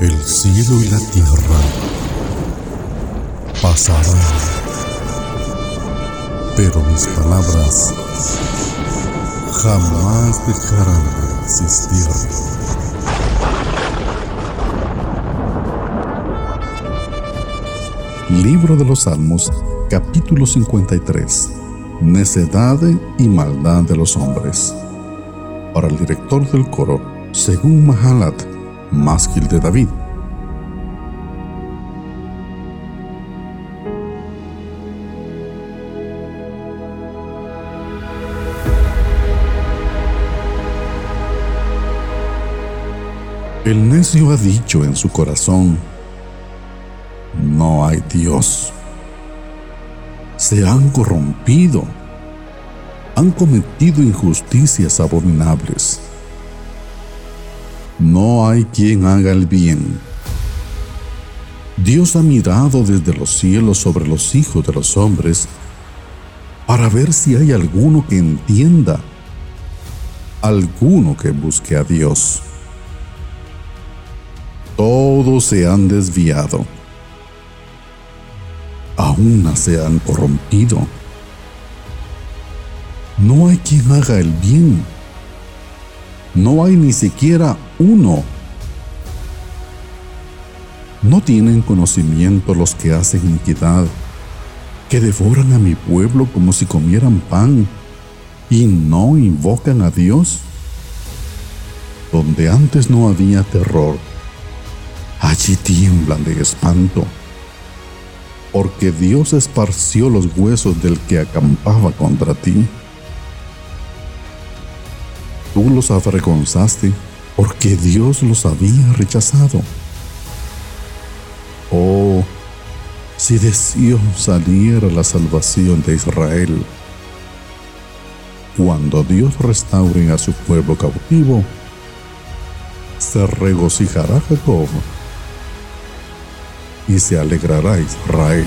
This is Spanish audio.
El cielo y la tierra pasarán, pero mis palabras jamás dejarán de existir. Libro de los Salmos, capítulo 53. Necedad y maldad de los hombres. Para el director del coro, según Mahalat, másquil de David. El necio ha dicho en su corazón, no hay Dios. Se han corrompido, han cometido injusticias abominables no hay quien haga el bien. Dios ha mirado desde los cielos sobre los hijos de los hombres para ver si hay alguno que entienda, alguno que busque a Dios. Todos se han desviado, aún se han corrompido. No hay quien haga el bien no hay ni siquiera uno. No tienen conocimiento los que hacen iniquidad, que devoran a mi pueblo como si comieran pan y no invocan a Dios. Donde antes no había terror, allí tiemblan de espanto, porque Dios esparció los huesos del que acampaba contra ti tú los avergonzaste porque Dios los había rechazado. Oh, si de Sion saliera la salvación de Israel, cuando Dios restaure a su pueblo cautivo, se regocijará Jacob y se alegrará Israel.